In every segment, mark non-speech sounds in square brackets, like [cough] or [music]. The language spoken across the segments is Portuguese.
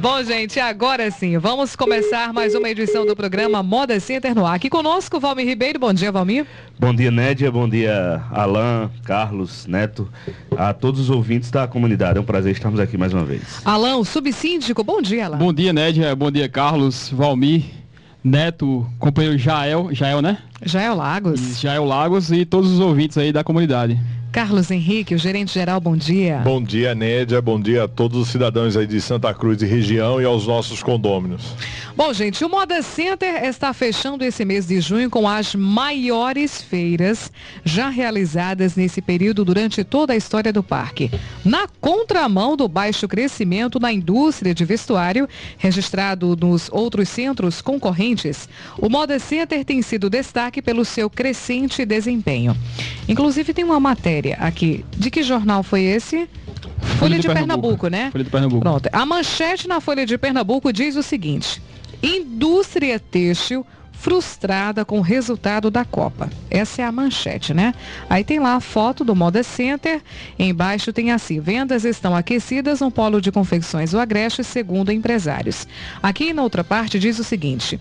Bom, gente, agora sim, vamos começar mais uma edição do programa Moda Center no ar. Aqui conosco, Valmir Ribeiro. Bom dia, Valmir. Bom dia, Nédia. Bom dia, Alain, Carlos, Neto, a todos os ouvintes da comunidade. É um prazer estarmos aqui mais uma vez. Alain, o subsíndico. Bom dia, Alain. Bom dia, Nédia. Bom dia, Carlos, Valmir, Neto, companheiro Jael, Jael, né? Jael Lagos. Jael Lagos e todos os ouvintes aí da comunidade. Carlos Henrique, o gerente geral, bom dia. Bom dia, Nédia. Bom dia a todos os cidadãos aí de Santa Cruz e região e aos nossos condôminos. Bom, gente, o Moda Center está fechando esse mês de junho com as maiores feiras já realizadas nesse período durante toda a história do parque. Na contramão do baixo crescimento na indústria de vestuário, registrado nos outros centros concorrentes, o Moda Center tem sido destaque pelo seu crescente desempenho. Inclusive, tem uma matéria aqui. De que jornal foi esse? Folha, Folha de, de Pernambuco. Pernambuco, né? Folha de Pernambuco. Pronto. A manchete na Folha de Pernambuco diz o seguinte: Indústria têxtil frustrada com o resultado da Copa. Essa é a manchete, né? Aí tem lá a foto do Moda Center. Embaixo tem assim: vendas estão aquecidas no polo de confecções do Agreste, segundo empresários. Aqui na outra parte diz o seguinte: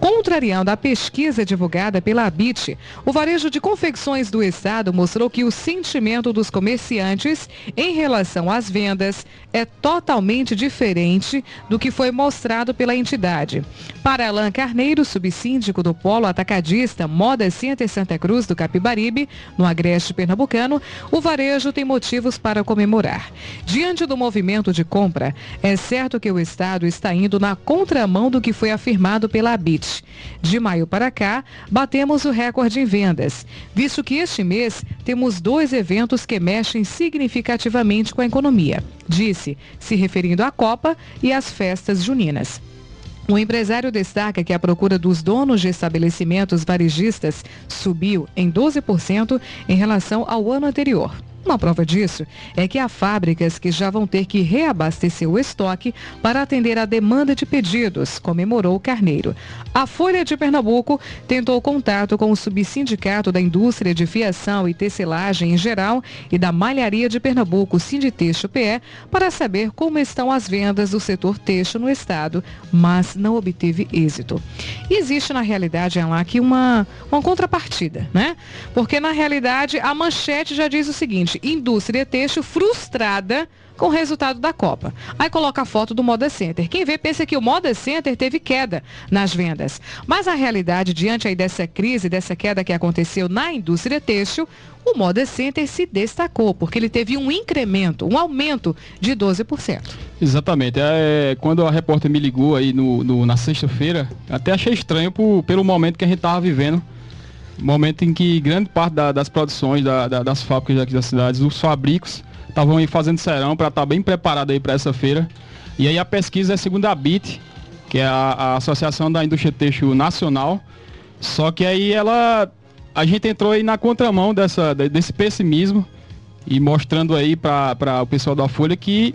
contrariando a pesquisa divulgada pela ABIT, o varejo de confecções do Estado mostrou que o sentimento dos comerciantes em relação às vendas é totalmente diferente do que foi mostrado pela entidade. Para Alain Carneiro, subsíndico síndico do Polo Atacadista Moda Center Santa Cruz do Capibaribe, no Agreste Pernambucano, o varejo tem motivos para comemorar. Diante do movimento de compra, é certo que o Estado está indo na contramão do que foi afirmado pela ABIT. De maio para cá, batemos o recorde em vendas, visto que este mês temos dois eventos que mexem significativamente com a economia, se referindo à Copa e às festas juninas. O empresário destaca que a procura dos donos de estabelecimentos varejistas subiu em 12% em relação ao ano anterior. Uma prova disso é que há fábricas que já vão ter que reabastecer o estoque para atender a demanda de pedidos, comemorou Carneiro. A Folha de Pernambuco tentou contato com o subsindicato da indústria de fiação e tecelagem em geral e da malharia de Pernambuco, Sinditexto PE, para saber como estão as vendas do setor têxtil no estado, mas não obteve êxito. E existe na realidade aqui uma, uma contrapartida, né? Porque na realidade a manchete já diz o seguinte, indústria têxtil frustrada com o resultado da Copa. Aí coloca a foto do Moda Center. Quem vê pensa que o Moda Center teve queda nas vendas. Mas a realidade, diante aí dessa crise, dessa queda que aconteceu na indústria têxtil, o Moda Center se destacou, porque ele teve um incremento, um aumento de 12%. Exatamente. É, quando a repórter me ligou aí no, no na sexta-feira, até achei estranho por, pelo momento que a gente estava vivendo momento em que grande parte da, das produções da, da, das fábricas aqui das cidades, os fabricos, estavam aí fazendo serão para estar tá bem preparado aí para essa feira. E aí a pesquisa é segundo a BIT, que é a, a Associação da Indústria Têxtil Nacional. Só que aí ela a gente entrou aí na contramão dessa, desse pessimismo e mostrando aí para o pessoal da Folha que,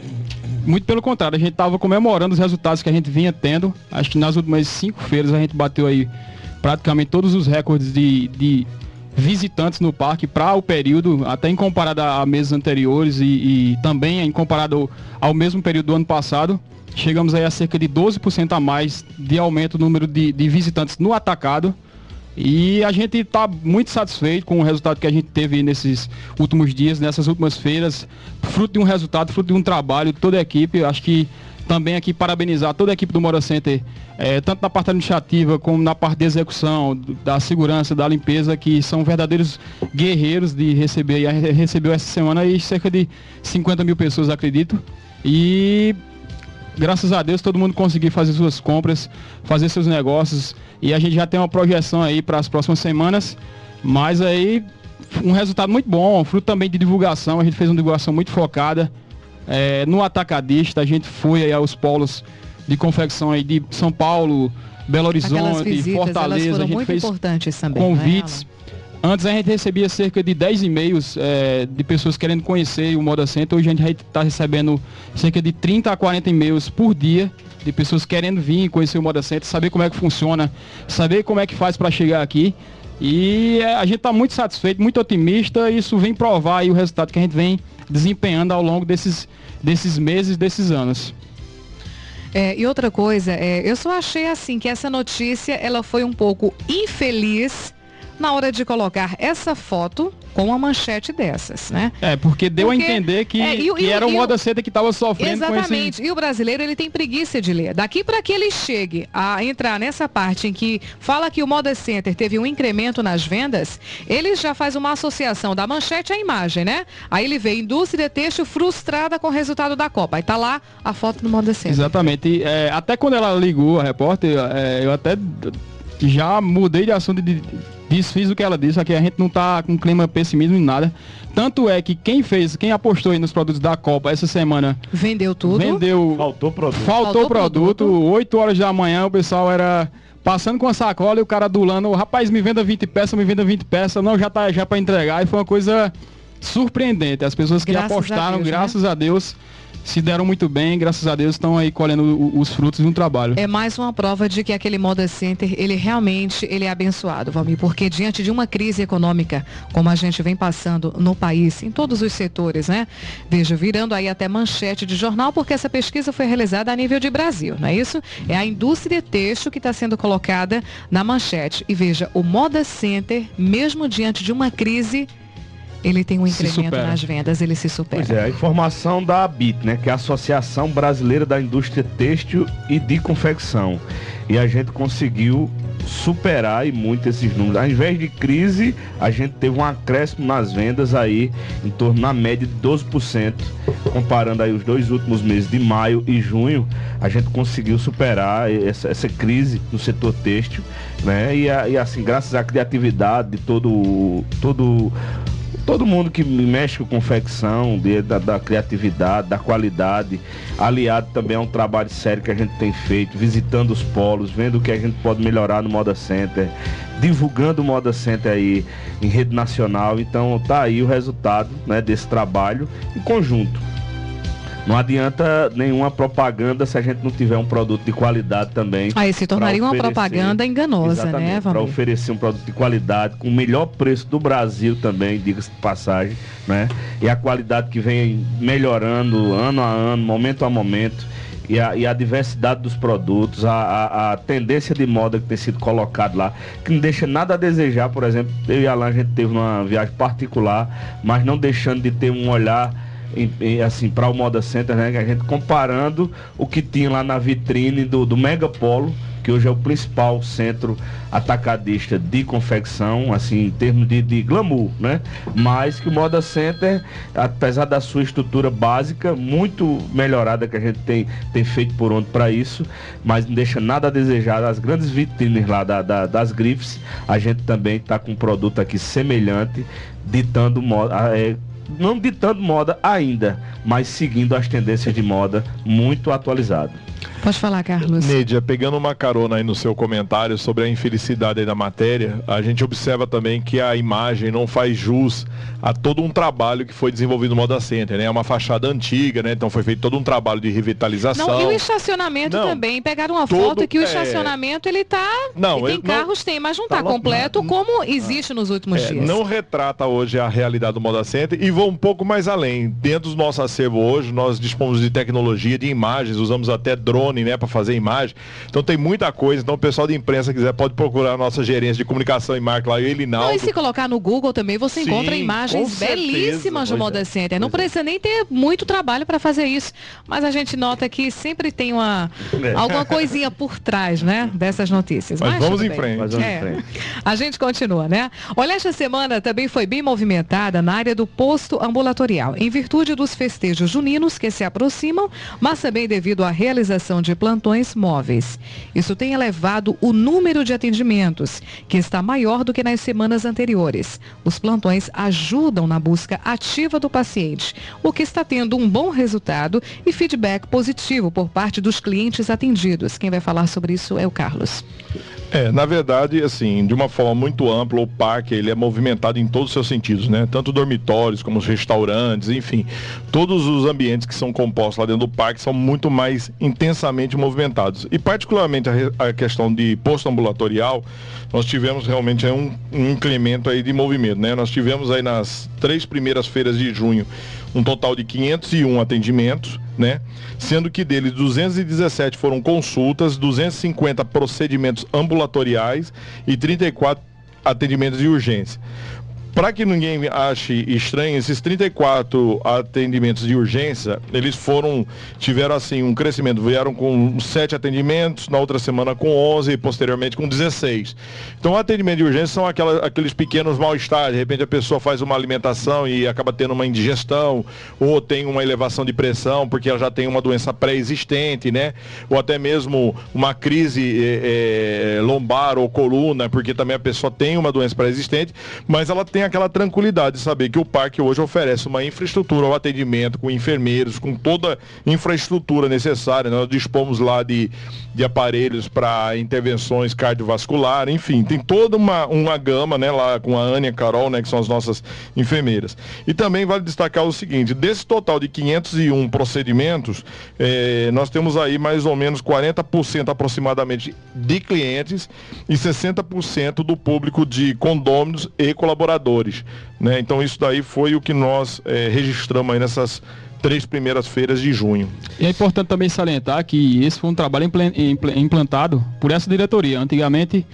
muito pelo contrário, a gente estava comemorando os resultados que a gente vinha tendo. Acho que nas últimas cinco feiras a gente bateu aí praticamente todos os recordes de, de visitantes no parque para o período, até em comparado a meses anteriores e, e, também em comparado ao mesmo período do ano passado. Chegamos aí a cerca de 12% a mais de aumento no número de, de visitantes no atacado. E a gente está muito satisfeito com o resultado que a gente teve nesses últimos dias, nessas últimas feiras, fruto de um resultado, fruto de um trabalho de toda a equipe. Acho que também aqui parabenizar toda a equipe do Mora Center, é, tanto na parte administrativa como na parte de execução, da segurança, da limpeza, que são verdadeiros guerreiros de receber. E recebeu essa semana aí cerca de 50 mil pessoas, acredito. E graças a Deus todo mundo conseguiu fazer suas compras, fazer seus negócios. E a gente já tem uma projeção aí para as próximas semanas. Mas aí um resultado muito bom, fruto também de divulgação. A gente fez uma divulgação muito focada. É, no atacadista, a gente foi aí aos polos de confecção aí de São Paulo, Belo Horizonte, visitas, Fortaleza. a gente fez também, é, convites. Antes a gente recebia cerca de 10 e-mails é, de pessoas querendo conhecer o Moda Center. Hoje a gente está recebendo cerca de 30 a 40 e-mails por dia de pessoas querendo vir conhecer o Moda Center, saber como é que funciona, saber como é que faz para chegar aqui. E é, a gente está muito satisfeito, muito otimista. E isso vem provar aí o resultado que a gente vem desempenhando ao longo desses, desses meses, desses anos. É, e outra coisa, é, eu só achei assim que essa notícia ela foi um pouco infeliz na hora de colocar essa foto com uma manchete dessas, né? É, porque deu porque, a entender que, é, e, que e, era o moda seda que estava sofrendo Exatamente. Esse... E o brasileiro, ele tem preguiça de ler. Daqui para que ele chegue a entrar nessa parte em que fala que o Moda Center teve um incremento nas vendas, ele já faz uma associação da manchete à imagem, né? Aí ele vê indústria têxtil frustrada com o resultado da Copa. Aí tá lá a foto do Moda Center. Exatamente. E, é, até quando ela ligou, a repórter, é, eu até já mudei de assunto de desfiz o que ela disse, aqui a gente não tá com clima pessimismo em nada. Tanto é que quem fez, quem apostou aí nos produtos da Copa essa semana. Vendeu tudo. Vendeu. Faltou produto. Faltou, faltou produto. produto. 8 horas da manhã o pessoal era passando com a sacola e o cara adulando, rapaz, me venda 20 peças, me venda 20 peças, não, já tá já para entregar. E foi uma coisa surpreendente. As pessoas que graças apostaram, a Deus, graças né? a Deus, se deram muito bem, graças a Deus estão aí colhendo os frutos de um trabalho. É mais uma prova de que aquele Moda Center, ele realmente ele é abençoado, Valmir, porque diante de uma crise econômica, como a gente vem passando no país, em todos os setores, né? Veja, virando aí até manchete de jornal, porque essa pesquisa foi realizada a nível de Brasil, não é isso? É a indústria têxtil que está sendo colocada na manchete. E veja, o Moda Center, mesmo diante de uma crise ele tem um incremento nas vendas, ele se supera. Pois é, a informação da ABIT, né, que é a Associação Brasileira da Indústria Têxtil e de Confecção. E a gente conseguiu superar e muito esses números. Ao invés de crise, a gente teve um acréscimo nas vendas aí em torno na média de 12%, comparando aí os dois últimos meses de maio e junho, a gente conseguiu superar essa, essa crise no setor têxtil, né? E, e assim, graças à criatividade de todo todo todo mundo que mexe com confecção, de, da, da, criatividade, da qualidade, aliado também a um trabalho sério que a gente tem feito, visitando os polos, vendo o que a gente pode melhorar no Moda Center, divulgando o Moda Center aí em rede nacional. Então tá aí o resultado né, desse trabalho em conjunto. Não adianta nenhuma propaganda se a gente não tiver um produto de qualidade também. Aí se tornaria uma propaganda enganosa, né, Para oferecer um produto de qualidade com o melhor preço do Brasil também, diga-se de passagem, né? E a qualidade que vem melhorando ano a ano, momento a momento. E a, e a, diversidade dos produtos, a, a, a, tendência de moda que tem sido colocado lá, que não deixa nada a desejar, por exemplo, eu e a Alan, a gente teve uma viagem particular, mas não deixando de ter um olhar assim, para o Moda Center, né? A gente comparando o que tinha lá na vitrine do, do Megapolo, que hoje é o principal centro atacadista de confecção, assim, em termos de, de glamour, né? Mas que o Moda Center, apesar da sua estrutura básica, muito melhorada que a gente tem, tem feito por onde para isso, mas não deixa nada a desejar. As grandes vitrines lá da, da, das grifes, a gente também está com um produto aqui semelhante, ditando moda. É, não ditando moda ainda, mas seguindo as tendências de moda muito atualizado. Pode falar, Carlos. Nédia, pegando uma carona aí no seu comentário sobre a infelicidade da matéria, a gente observa também que a imagem não faz jus a todo um trabalho que foi desenvolvido no Moda Center, né? É uma fachada antiga, né? Então foi feito todo um trabalho de revitalização. Não, e o estacionamento não, também. Pegaram uma todo, foto que o é... estacionamento ele tá. Não, tem carros, não, tem, mas não tá, tá completo não, como existe nos últimos é, dias. Não retrata hoje a realidade do Moda Center e vou um pouco mais além. Dentro do nosso acervo hoje, nós dispomos de tecnologia, de imagens, usamos até drone drone, né, para fazer imagem. Então tem muita coisa. Então o pessoal de imprensa quiser pode procurar a nossa gerência de comunicação e marca lá, eu e Não, e se colocar no Google também, você Sim, encontra imagens belíssimas do Moda é. Center. Não é. precisa nem ter muito trabalho para fazer isso, mas a gente nota que sempre tem uma é. alguma coisinha por trás, né, dessas notícias. Mas, mas vamos em frente. Mas vamos é. em frente. A gente continua, né? Olha, esta semana também foi bem movimentada na área do posto ambulatorial, em virtude dos festejos juninos que se aproximam, mas também devido à realização de plantões móveis. Isso tem elevado o número de atendimentos, que está maior do que nas semanas anteriores. Os plantões ajudam na busca ativa do paciente, o que está tendo um bom resultado e feedback positivo por parte dos clientes atendidos. Quem vai falar sobre isso é o Carlos. É, na verdade, assim, de uma forma muito ampla, o parque ele é movimentado em todos os seus sentidos, né? Tanto dormitórios como os restaurantes, enfim, todos os ambientes que são compostos lá dentro do parque são muito mais intensamente movimentados. E particularmente a, a questão de posto ambulatorial, nós tivemos realmente um, um incremento aí de movimento, né? Nós tivemos aí nas três primeiras feiras de junho um total de 501 atendimentos, né? Sendo que deles 217 foram consultas, 250 procedimentos ambulatoriais e 34 atendimentos de urgência. Para que ninguém ache estranho, esses 34 atendimentos de urgência, eles foram, tiveram assim um crescimento, vieram com 7 atendimentos, na outra semana com 11 e posteriormente com 16. Então, atendimento de urgência são aquela, aqueles pequenos mal-estar, de repente a pessoa faz uma alimentação e acaba tendo uma indigestão, ou tem uma elevação de pressão porque ela já tem uma doença pré-existente, né? Ou até mesmo uma crise é, é, lombar ou coluna, porque também a pessoa tem uma doença pré-existente, mas ela tem aquela tranquilidade de saber que o parque hoje oferece uma infraestrutura, um atendimento com enfermeiros, com toda a infraestrutura necessária. Nós dispomos lá de, de aparelhos para intervenções cardiovasculares, enfim, tem toda uma, uma gama, né, lá com a Ania Carol, né, que são as nossas enfermeiras. E também vale destacar o seguinte, desse total de 501 procedimentos, eh, nós temos aí mais ou menos 40% aproximadamente de clientes e 60% do público de condôminos e colaboradores. Né? Então isso daí foi o que nós é, registramos aí nessas três primeiras feiras de junho. E é importante também salientar que esse foi um trabalho implantado por essa diretoria. Antigamente,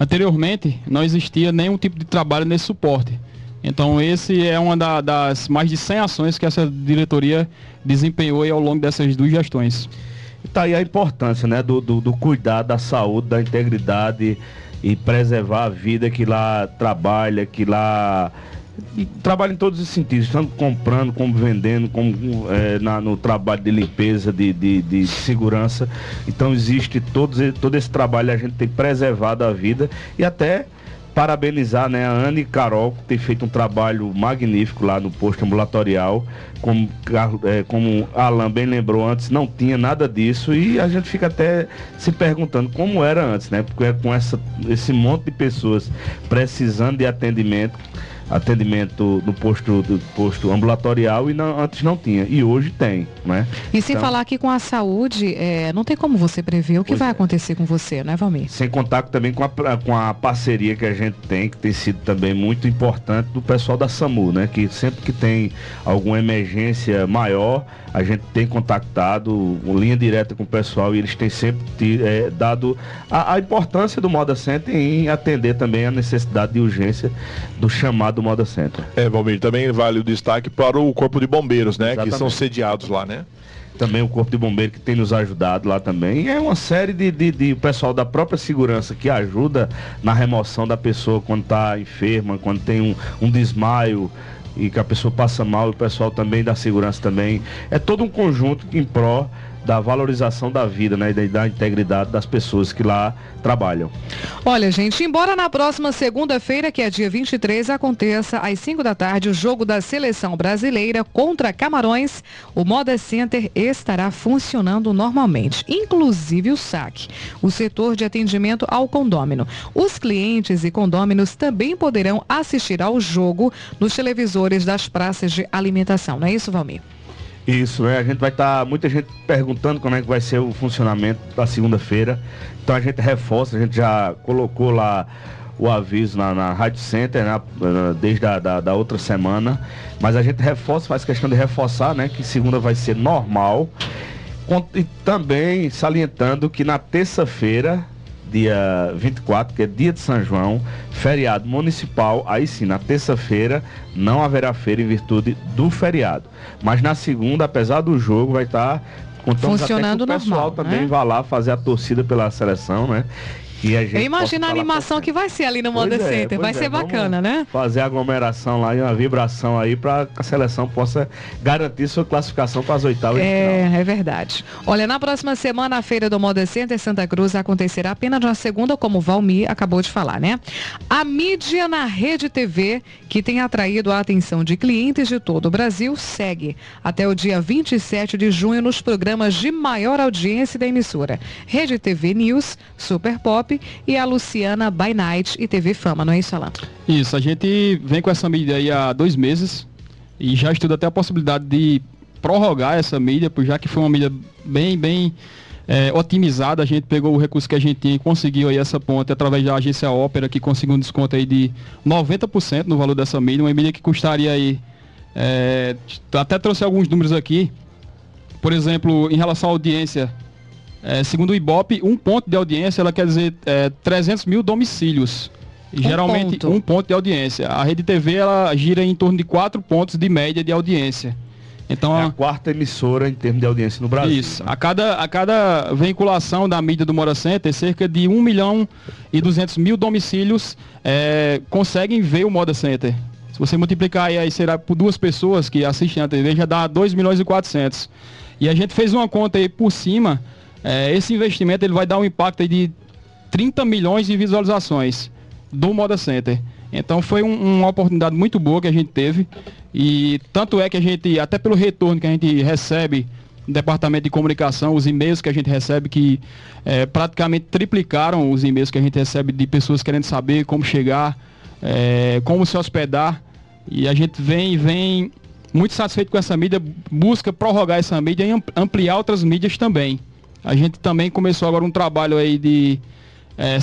anteriormente, não existia nenhum tipo de trabalho nesse suporte. Então esse é uma da, das mais de 100 ações que essa diretoria desempenhou ao longo dessas duas gestões. Está aí a importância né, do, do, do cuidado da saúde, da integridade e preservar a vida que lá trabalha, que lá trabalha em todos os sentidos, tanto comprando, como vendendo, como é, na, no trabalho de limpeza, de, de, de, segurança. Então existe todo, todo esse trabalho, a gente tem preservado a vida e até parabenizar né, a Ana e Carol, que tem feito um trabalho magnífico lá no posto ambulatorial. Como, é, como Alan bem lembrou antes, não tinha nada disso e a gente fica até se perguntando como era antes, né? Porque é com essa, esse monte de pessoas precisando de atendimento atendimento no posto, do posto ambulatorial e não, antes não tinha. E hoje tem, né? E sem então, falar que com a saúde, é, não tem como você prever o que vai é. acontecer com você, né, Valmir? Sem contar também com a, com a parceria que a gente tem, que tem sido também muito importante do pessoal da SAMU, né? Que sempre que tem alguma emergência maior, a gente tem contactado linha direta com o pessoal e eles têm sempre é, dado a, a, importância do Moda Center em atender também a necessidade de urgência do chamado Moda Center. É, Valmir, também vale o destaque para o Corpo de Bombeiros, né? Exatamente. Que são sediados lá, né? também o Corpo de Bombeiros que tem nos ajudado lá também. É uma série de, de, de, pessoal da própria segurança que ajuda na remoção da pessoa quando está enferma, quando tem um, um desmaio e que a pessoa passa mal, o pessoal também da segurança também. É todo um conjunto em pró da valorização da vida, né, e da integridade das pessoas que lá trabalham. Olha, gente, embora na próxima segunda-feira, que é dia 23, aconteça às 5 da tarde o jogo da seleção brasileira contra Camarões, o Moda Center estará funcionando normalmente, inclusive o saque, o setor de atendimento ao condômino. Os clientes e condôminos também poderão assistir ao jogo nos televisores das praças de alimentação. Não é isso, Valmir? Isso, né? A gente vai estar, tá, muita gente perguntando como é que vai ser o funcionamento da segunda-feira. Então a gente reforça, a gente já colocou lá o aviso na, na Rádio Center, né? desde a da, da, outra semana. Mas a gente reforça, faz questão de reforçar, né? Que segunda vai ser normal. E também salientando que na terça-feira dia 24, que é dia de São João, feriado municipal. Aí sim, na terça-feira não haverá feira em virtude do feriado. Mas na segunda, apesar do jogo, vai estar tá, funcionando até que o pessoal normal, também né? vá lá fazer a torcida pela seleção, né? Eu imagino a animação que vai ser ali no Moda é, Center. Vai é, ser bacana, né? Fazer aglomeração lá e uma vibração aí para que a seleção possa garantir sua classificação para as oitavas. É, é verdade. Olha, na próxima semana a feira do Moda Center Santa Cruz acontecerá apenas na segunda, como o Valmir acabou de falar, né? A mídia na rede TV, que tem atraído a atenção de clientes de todo o Brasil, segue até o dia 27 de junho nos programas de maior audiência da emissora. Rede TV News, Super Pop Pop e a Luciana By Night e TV Fama, não é isso, Alan? Isso, a gente vem com essa mídia aí há dois meses e já estuda até a possibilidade de prorrogar essa mídia, já que foi uma mídia bem, bem é, otimizada. A gente pegou o recurso que a gente tinha e conseguiu aí essa ponte através da agência Ópera, que conseguiu um desconto aí de 90% no valor dessa mídia, uma mídia que custaria aí É, até trouxe alguns números aqui. Por exemplo, em relação à audiência, é, segundo o Ibope, um ponto de audiência ela quer dizer é, 300 mil domicílios. Um geralmente ponto. um ponto de audiência. A Rede TV ela gira em torno de quatro pontos de média de audiência. Então, é a quarta emissora em termos de audiência no Brasil. Isso. Né? A, cada, a cada veiculação da mídia do Mora Center, cerca de 1 milhão e 200 mil domicílios é, conseguem ver o Moda Center. Se você multiplicar aí, aí será por duas pessoas que assistem a TV, já dá 2 milhões e 400. E a gente fez uma conta aí por cima, é, esse investimento ele vai dar um impacto de 30 milhões de visualizações do Moda Center. Então foi um, uma oportunidade muito boa que a gente teve. E tanto é que a gente, até pelo retorno que a gente recebe no departamento de comunicação, os e-mails que a gente recebe, que é, praticamente triplicaram os e-mails que a gente recebe de pessoas querendo saber como chegar, é, como se hospedar. E a gente vem, vem muito satisfeito com essa mídia, busca prorrogar essa mídia e ampliar outras mídias também. A gente também começou agora um trabalho aí de é,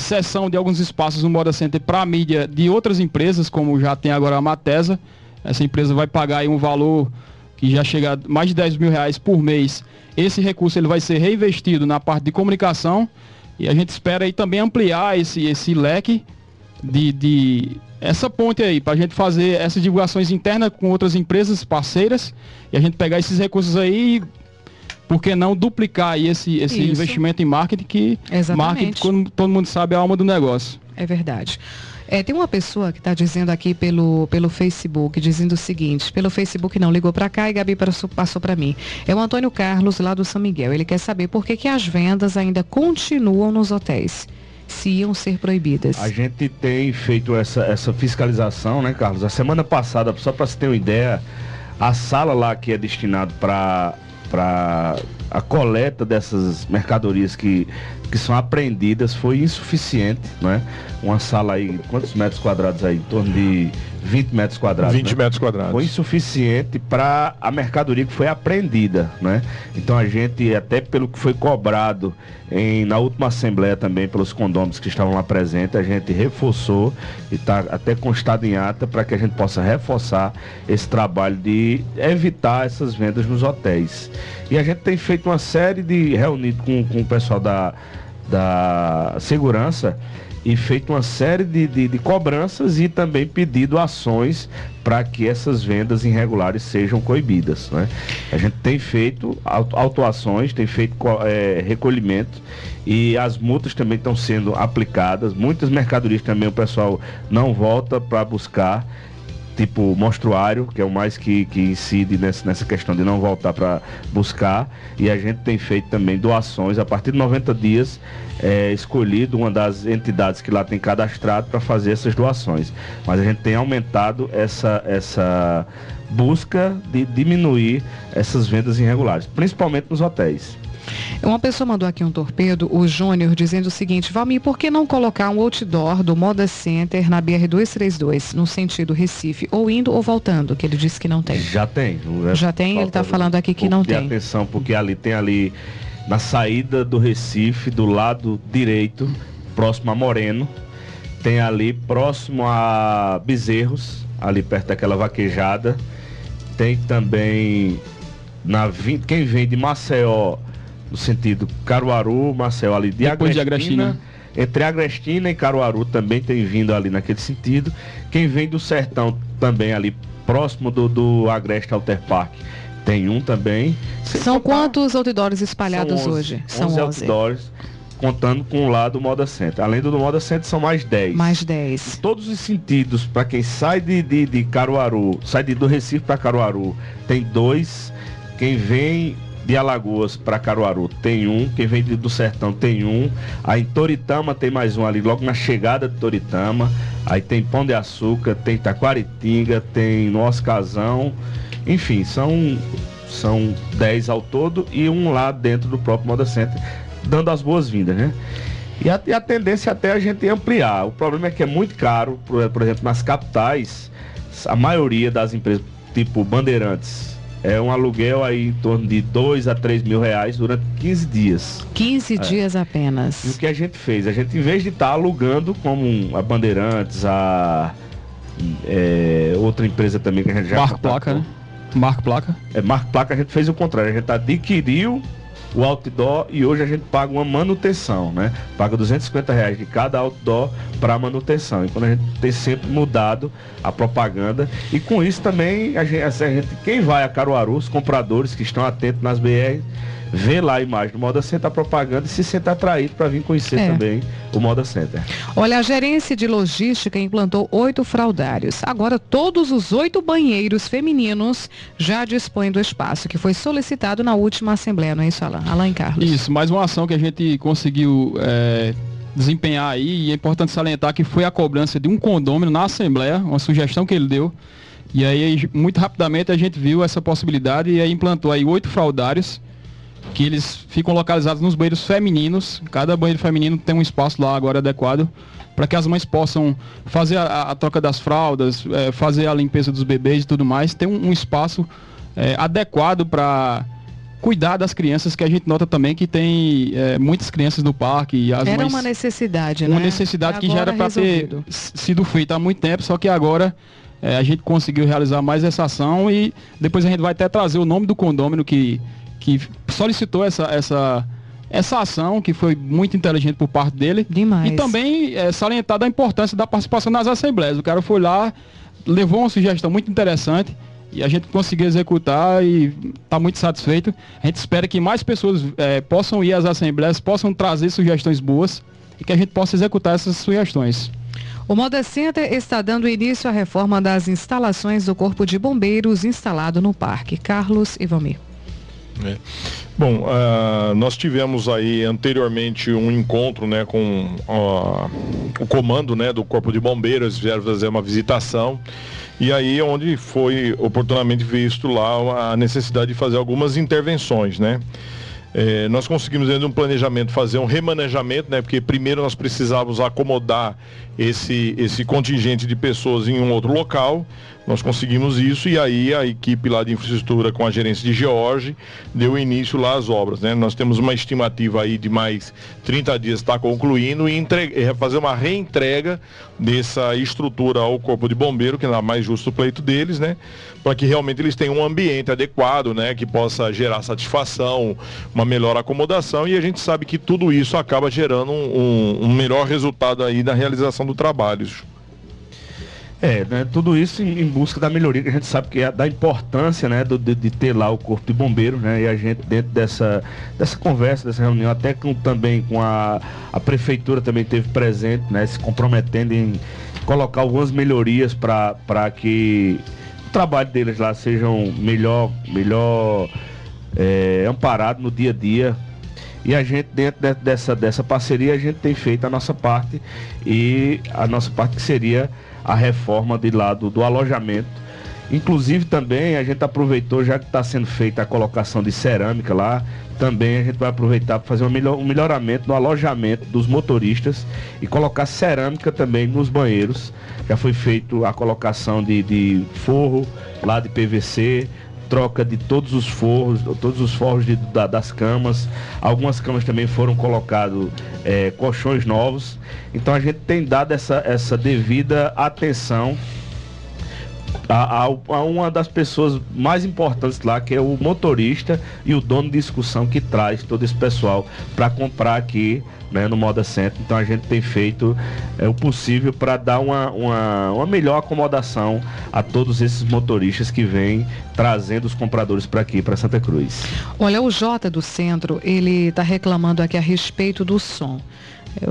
de alguns espaços no Moda Center para mídia de outras empresas, como já tem agora a Matesa. Essa empresa vai pagar aí um valor que já chega a mais de 10 mil reais por mês. Esse recurso ele vai ser reinvestido na parte de comunicação e a gente espera aí também ampliar esse, esse leque de, de essa ponte aí, para a gente fazer essas divulgações internas com outras empresas parceiras e a gente pegar esses recursos aí por que não duplicar esse, esse investimento em marketing que Exatamente. marketing, como todo mundo sabe, é a alma do negócio. É verdade. É, tem uma pessoa que está dizendo aqui pelo, pelo Facebook, dizendo o seguinte, pelo Facebook não, ligou para cá e Gabi passou para mim. É o Antônio Carlos, lá do São Miguel. Ele quer saber por que, que as vendas ainda continuam nos hotéis se iam ser proibidas. A gente tem feito essa, essa fiscalização, né, Carlos? A semana passada, só para você ter uma ideia, a sala lá que é destinado para para a coleta dessas mercadorias que, que são apreendidas foi insuficiente, né? Uma sala aí, quantos metros quadrados aí? Em torno de 20 metros quadrados. 20 né? metros quadrados. Foi insuficiente para a mercadoria que foi apreendida, né? Então a gente, até pelo que foi cobrado em, na última assembleia também pelos condôminos que estavam lá presentes, a gente reforçou e está até constado em ata para que a gente possa reforçar esse trabalho de evitar essas vendas nos hotéis. E a gente tem feito uma série de reunidos com, com o pessoal da, da segurança e feito uma série de, de, de cobranças e também pedido ações para que essas vendas irregulares sejam coibidas. Né? A gente tem feito autuações, tem feito é, recolhimento e as multas também estão sendo aplicadas. Muitas mercadorias também o pessoal não volta para buscar tipo monstruário, que é o mais que, que incide nessa, nessa questão de não voltar para buscar. E a gente tem feito também doações. A partir de 90 dias é escolhido uma das entidades que lá tem cadastrado para fazer essas doações. Mas a gente tem aumentado essa, essa busca de diminuir essas vendas irregulares, principalmente nos hotéis. Uma pessoa mandou aqui um torpedo, o Júnior, dizendo o seguinte, Valmir, por que não colocar um outdoor do Moda Center na BR-232, no sentido Recife, ou indo ou voltando, que ele disse que não tem? Já tem. É Já tem? Ele está falando aqui que não tem. atenção, porque ali tem ali, na saída do Recife, do lado direito, próximo a Moreno, tem ali próximo a Bezerros, ali perto daquela vaquejada, tem também na quem vem de Maceió no sentido Caruaru, Marcel, ali de Depois Agrestina, de Agrestina. Entre Agrestina e Caruaru também tem vindo ali naquele sentido. Quem vem do sertão também ali próximo do, do Agreste Alter Park tem um também. São quantos outdoors espalhados são 11, hoje? São 11, 11 outdoors, contando com o lado do Moda Center. Além do Moda Center, são mais 10. Mais 10. Em todos os sentidos, para quem sai de, de, de Caruaru, sai de, do Recife para Caruaru, tem dois. Quem vem de Alagoas para Caruaru tem um, quem vem do Sertão tem um, aí em Toritama tem mais um ali, logo na chegada de Toritama, aí tem Pão de Açúcar, tem Taquaritinga, tem Nosso Casão, enfim, são são 10 ao todo e um lá dentro do próprio Moda Center, dando as boas-vindas, né? E a, e a, tendência até a gente ampliar. O problema é que é muito caro, por, por exemplo, nas capitais, a maioria das empresas, tipo Bandeirantes, é um aluguel aí em torno de 2 a 3 mil reais durante 15 dias. 15 é. dias apenas. E o que a gente fez? A gente, em vez de estar tá alugando como a Bandeirantes, a é, outra empresa também que a gente já Marco Placa, né? Marco Placa. É, Marco Placa a gente fez o contrário, a gente adquiriu o outdoor e hoje a gente paga uma manutenção, né? Paga 250 reais de cada outdoor para manutenção. Então a gente tem sempre mudado a propaganda e com isso também a gente, a gente quem vai a Caruaru, os compradores que estão atentos nas BR, vê lá a imagem do Moda Center, a propaganda e se sente atraído para vir conhecer é. também o Moda Center. Olha, a gerência de logística implantou oito fraudários. Agora, todos os oito banheiros femininos já dispõem do espaço, que foi solicitado na última Assembleia, não é isso, Alain? Alain Carlos. Isso, mais uma ação que a gente conseguiu. É desempenhar aí, e é importante salientar que foi a cobrança de um condômino na Assembleia, uma sugestão que ele deu. E aí, muito rapidamente, a gente viu essa possibilidade e aí implantou aí oito fraudários que eles ficam localizados nos banheiros femininos. Cada banheiro feminino tem um espaço lá agora adequado para que as mães possam fazer a, a troca das fraldas, é, fazer a limpeza dos bebês e tudo mais. Tem um, um espaço é, adequado para cuidar das crianças, que a gente nota também que tem é, muitas crianças no parque. E as era mães, uma necessidade, uma né? necessidade que já era para ter sido feita há muito tempo, só que agora é, a gente conseguiu realizar mais essa ação e depois a gente vai até trazer o nome do condômino que que solicitou essa, essa, essa ação, que foi muito inteligente por parte dele. Demais. E também é, salientar da importância da participação nas assembleias. O cara foi lá, levou uma sugestão muito interessante e a gente conseguiu executar e está muito satisfeito. A gente espera que mais pessoas é, possam ir às assembleias, possam trazer sugestões boas e que a gente possa executar essas sugestões. O Moda Center está dando início à reforma das instalações do Corpo de Bombeiros instalado no parque. Carlos Valmir. É. Bom, uh, nós tivemos aí anteriormente um encontro né, com uh, o comando né, do Corpo de Bombeiros, vieram fazer uma visitação. E aí onde foi oportunamente visto lá a necessidade de fazer algumas intervenções, né? É, nós conseguimos dentro de um planejamento fazer um remanejamento, né? Porque primeiro nós precisávamos acomodar esse, esse contingente de pessoas em um outro local. Nós conseguimos isso e aí a equipe lá de infraestrutura com a gerência de George deu início lá às obras. Né? Nós temos uma estimativa aí de mais 30 dias está concluindo e entre... fazer uma reentrega dessa estrutura ao Corpo de Bombeiro, que é mais justo o pleito deles, né? Para que realmente eles tenham um ambiente adequado, né? Que possa gerar satisfação, uma melhor acomodação e a gente sabe que tudo isso acaba gerando um, um, um melhor resultado aí na realização do trabalho. É, né, tudo isso em, busca da melhoria, que a gente sabe que é da importância né, do, de, de, ter lá o corpo de bombeiro, né? E a gente dentro dessa, dessa conversa, dessa reunião, até com, também com a, a prefeitura também teve presente, né? Se comprometendo em colocar algumas melhorias para que o trabalho deles lá sejam melhor, melhor é, amparado no dia a dia, e a gente, dentro de, dessa, dessa parceria, a gente tem feito a nossa parte e a nossa parte que seria a reforma de lado do alojamento. Inclusive também a gente aproveitou, já que está sendo feita a colocação de cerâmica lá, também a gente vai aproveitar para fazer um, melhor, um melhoramento no alojamento dos motoristas e colocar cerâmica também nos banheiros. Já foi feito a colocação de, de forro lá de PVC, troca de todos os forros, todos os forros de, da, das camas. Algumas camas também foram colocados é, colchões novos. Então a gente tem dado essa, essa devida atenção a, a, uma das pessoas mais importantes lá, que é o motorista e o dono de discussão que traz todo esse pessoal para comprar aqui né, no Moda Center. Então a gente tem feito é, o possível para dar uma, uma, uma, melhor acomodação a todos esses motoristas que vêm trazendo os compradores para aqui, para Santa Cruz. Olha, o Jota do Centro, ele está reclamando aqui a respeito do som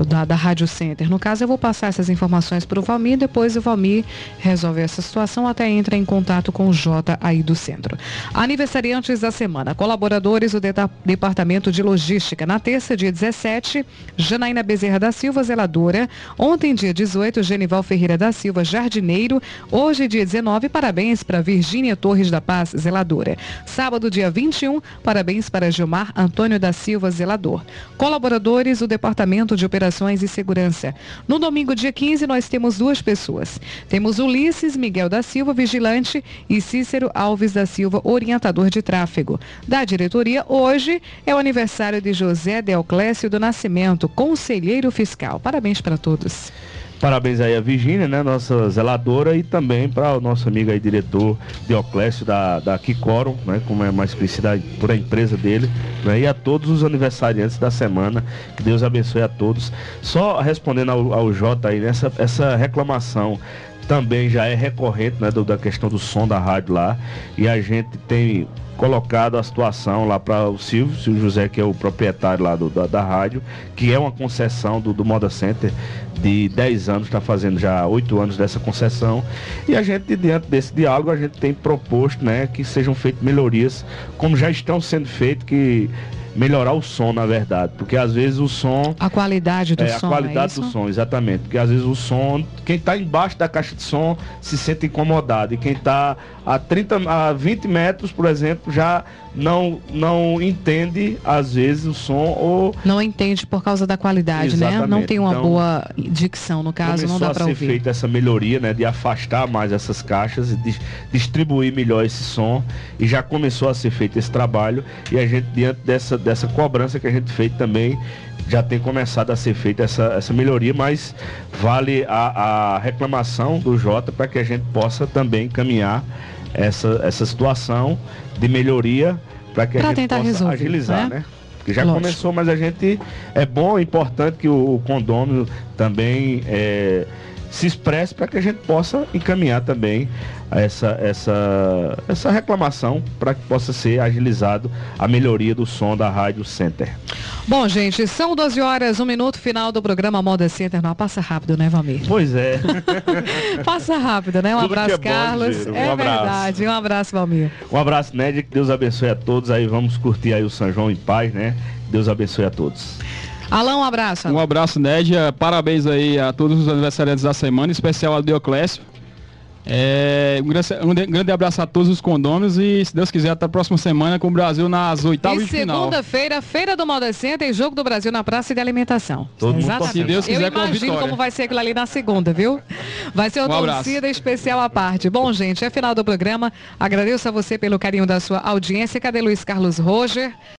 da, da Rádio Center. No caso, eu vou passar essas informações para o Valmir, depois o Valmir resolve essa situação, até entra em contato com o Jota aí do centro. Aniversariantes da semana, colaboradores do Departamento de Logística. Na terça, dia 17, Janaína Bezerra da Silva, zeladora. Ontem, dia 18, Genival Ferreira da Silva, jardineiro. Hoje, dia 19, parabéns para Virgínia Torres da Paz, zeladora. Sábado, dia 21, parabéns para Gilmar Antônio da Silva, zelador. Colaboradores do Departamento de Operações e Segurança. No domingo, dia 15, nós temos duas pessoas. Temos Ulisses Miguel da Silva, vigilante, e Cícero Alves da Silva, orientador de tráfego. Da diretoria, hoje é o aniversário de José Deoclésio do Nascimento, conselheiro fiscal. Parabéns para todos. Parabéns aí a Virgínia, né, nossa zeladora, e também para o nosso amigo aí, diretor Dioclésio da, da Kikoron, né, como é mais conhecida por a empresa dele, né, e a todos os aniversariantes da semana. Que Deus abençoe a todos. Só respondendo ao, ao Jota aí, nessa essa reclamação também já é recorrente, né, do, da questão do som da rádio lá, e a gente tem colocado a situação lá para o Silvio, Silvio José, que é o proprietário lá do, da, da rádio, que é uma concessão do, do Moda Center de 10 anos, está fazendo já 8 anos dessa concessão. E a gente, diante desse diálogo, a gente tem proposto né, que sejam feitas melhorias, como já estão sendo feitas, que melhorar o som, na verdade. Porque às vezes o som. A qualidade do é, som. A qualidade é do som, exatamente. Porque às vezes o som, quem está embaixo da caixa de som se sente incomodado. E quem está a 30, a 20 metros, por exemplo, já não, não entende, às vezes, o som ou. Não entende por causa da qualidade, Exatamente. né? Não tem uma então, boa dicção, no caso, não dá para ouvir. ser feita essa melhoria, né? De afastar mais essas caixas e de distribuir melhor esse som. E já começou a ser feito esse trabalho. E a gente, diante dessa, dessa cobrança que a gente fez também, já tem começado a ser feita essa, essa melhoria, mas vale a, a reclamação do Jota para que a gente possa também caminhar essa, essa situação de melhoria para que pra a gente possa resolver, agilizar, né? né? Porque já Lógico. começou, mas a gente é bom, é importante que o, o condômino também é, se expresse para que a gente possa encaminhar também essa, essa, essa reclamação para que possa ser agilizado a melhoria do som da Rádio Center. Bom, gente, são 12 horas, um minuto final do programa Moda Center. Não, passa rápido, né, Valmir? Pois é. [laughs] passa rápido, né? Um Tudo abraço, é Carlos. Um é abraço. verdade. Um abraço, Valmir. Um abraço, Nédia. Que Deus abençoe a todos. Aí vamos curtir aí o São João em paz, né? Deus abençoe a todos. Alão, um abraço. Um abraço, Nédia. Parabéns aí a todos os aniversariantes da semana, em especial ao Dioclésio. É, um, grande, um, grande, abraço a todos os condôminos e, se Deus quiser, até a próxima semana com o Brasil nas oitavas e de final. segunda-feira, Feira do Moda Center e Jogo do Brasil na Praça de Alimentação. Todo Exatamente. Se Deus quiser, Eu imagino como vai ser aquilo ali na segunda, viu? Vai ser uma um torcida especial à parte. Bom, gente, é final do programa. Agradeço a você pelo carinho da sua audiência. Cadê Luiz Carlos Roger?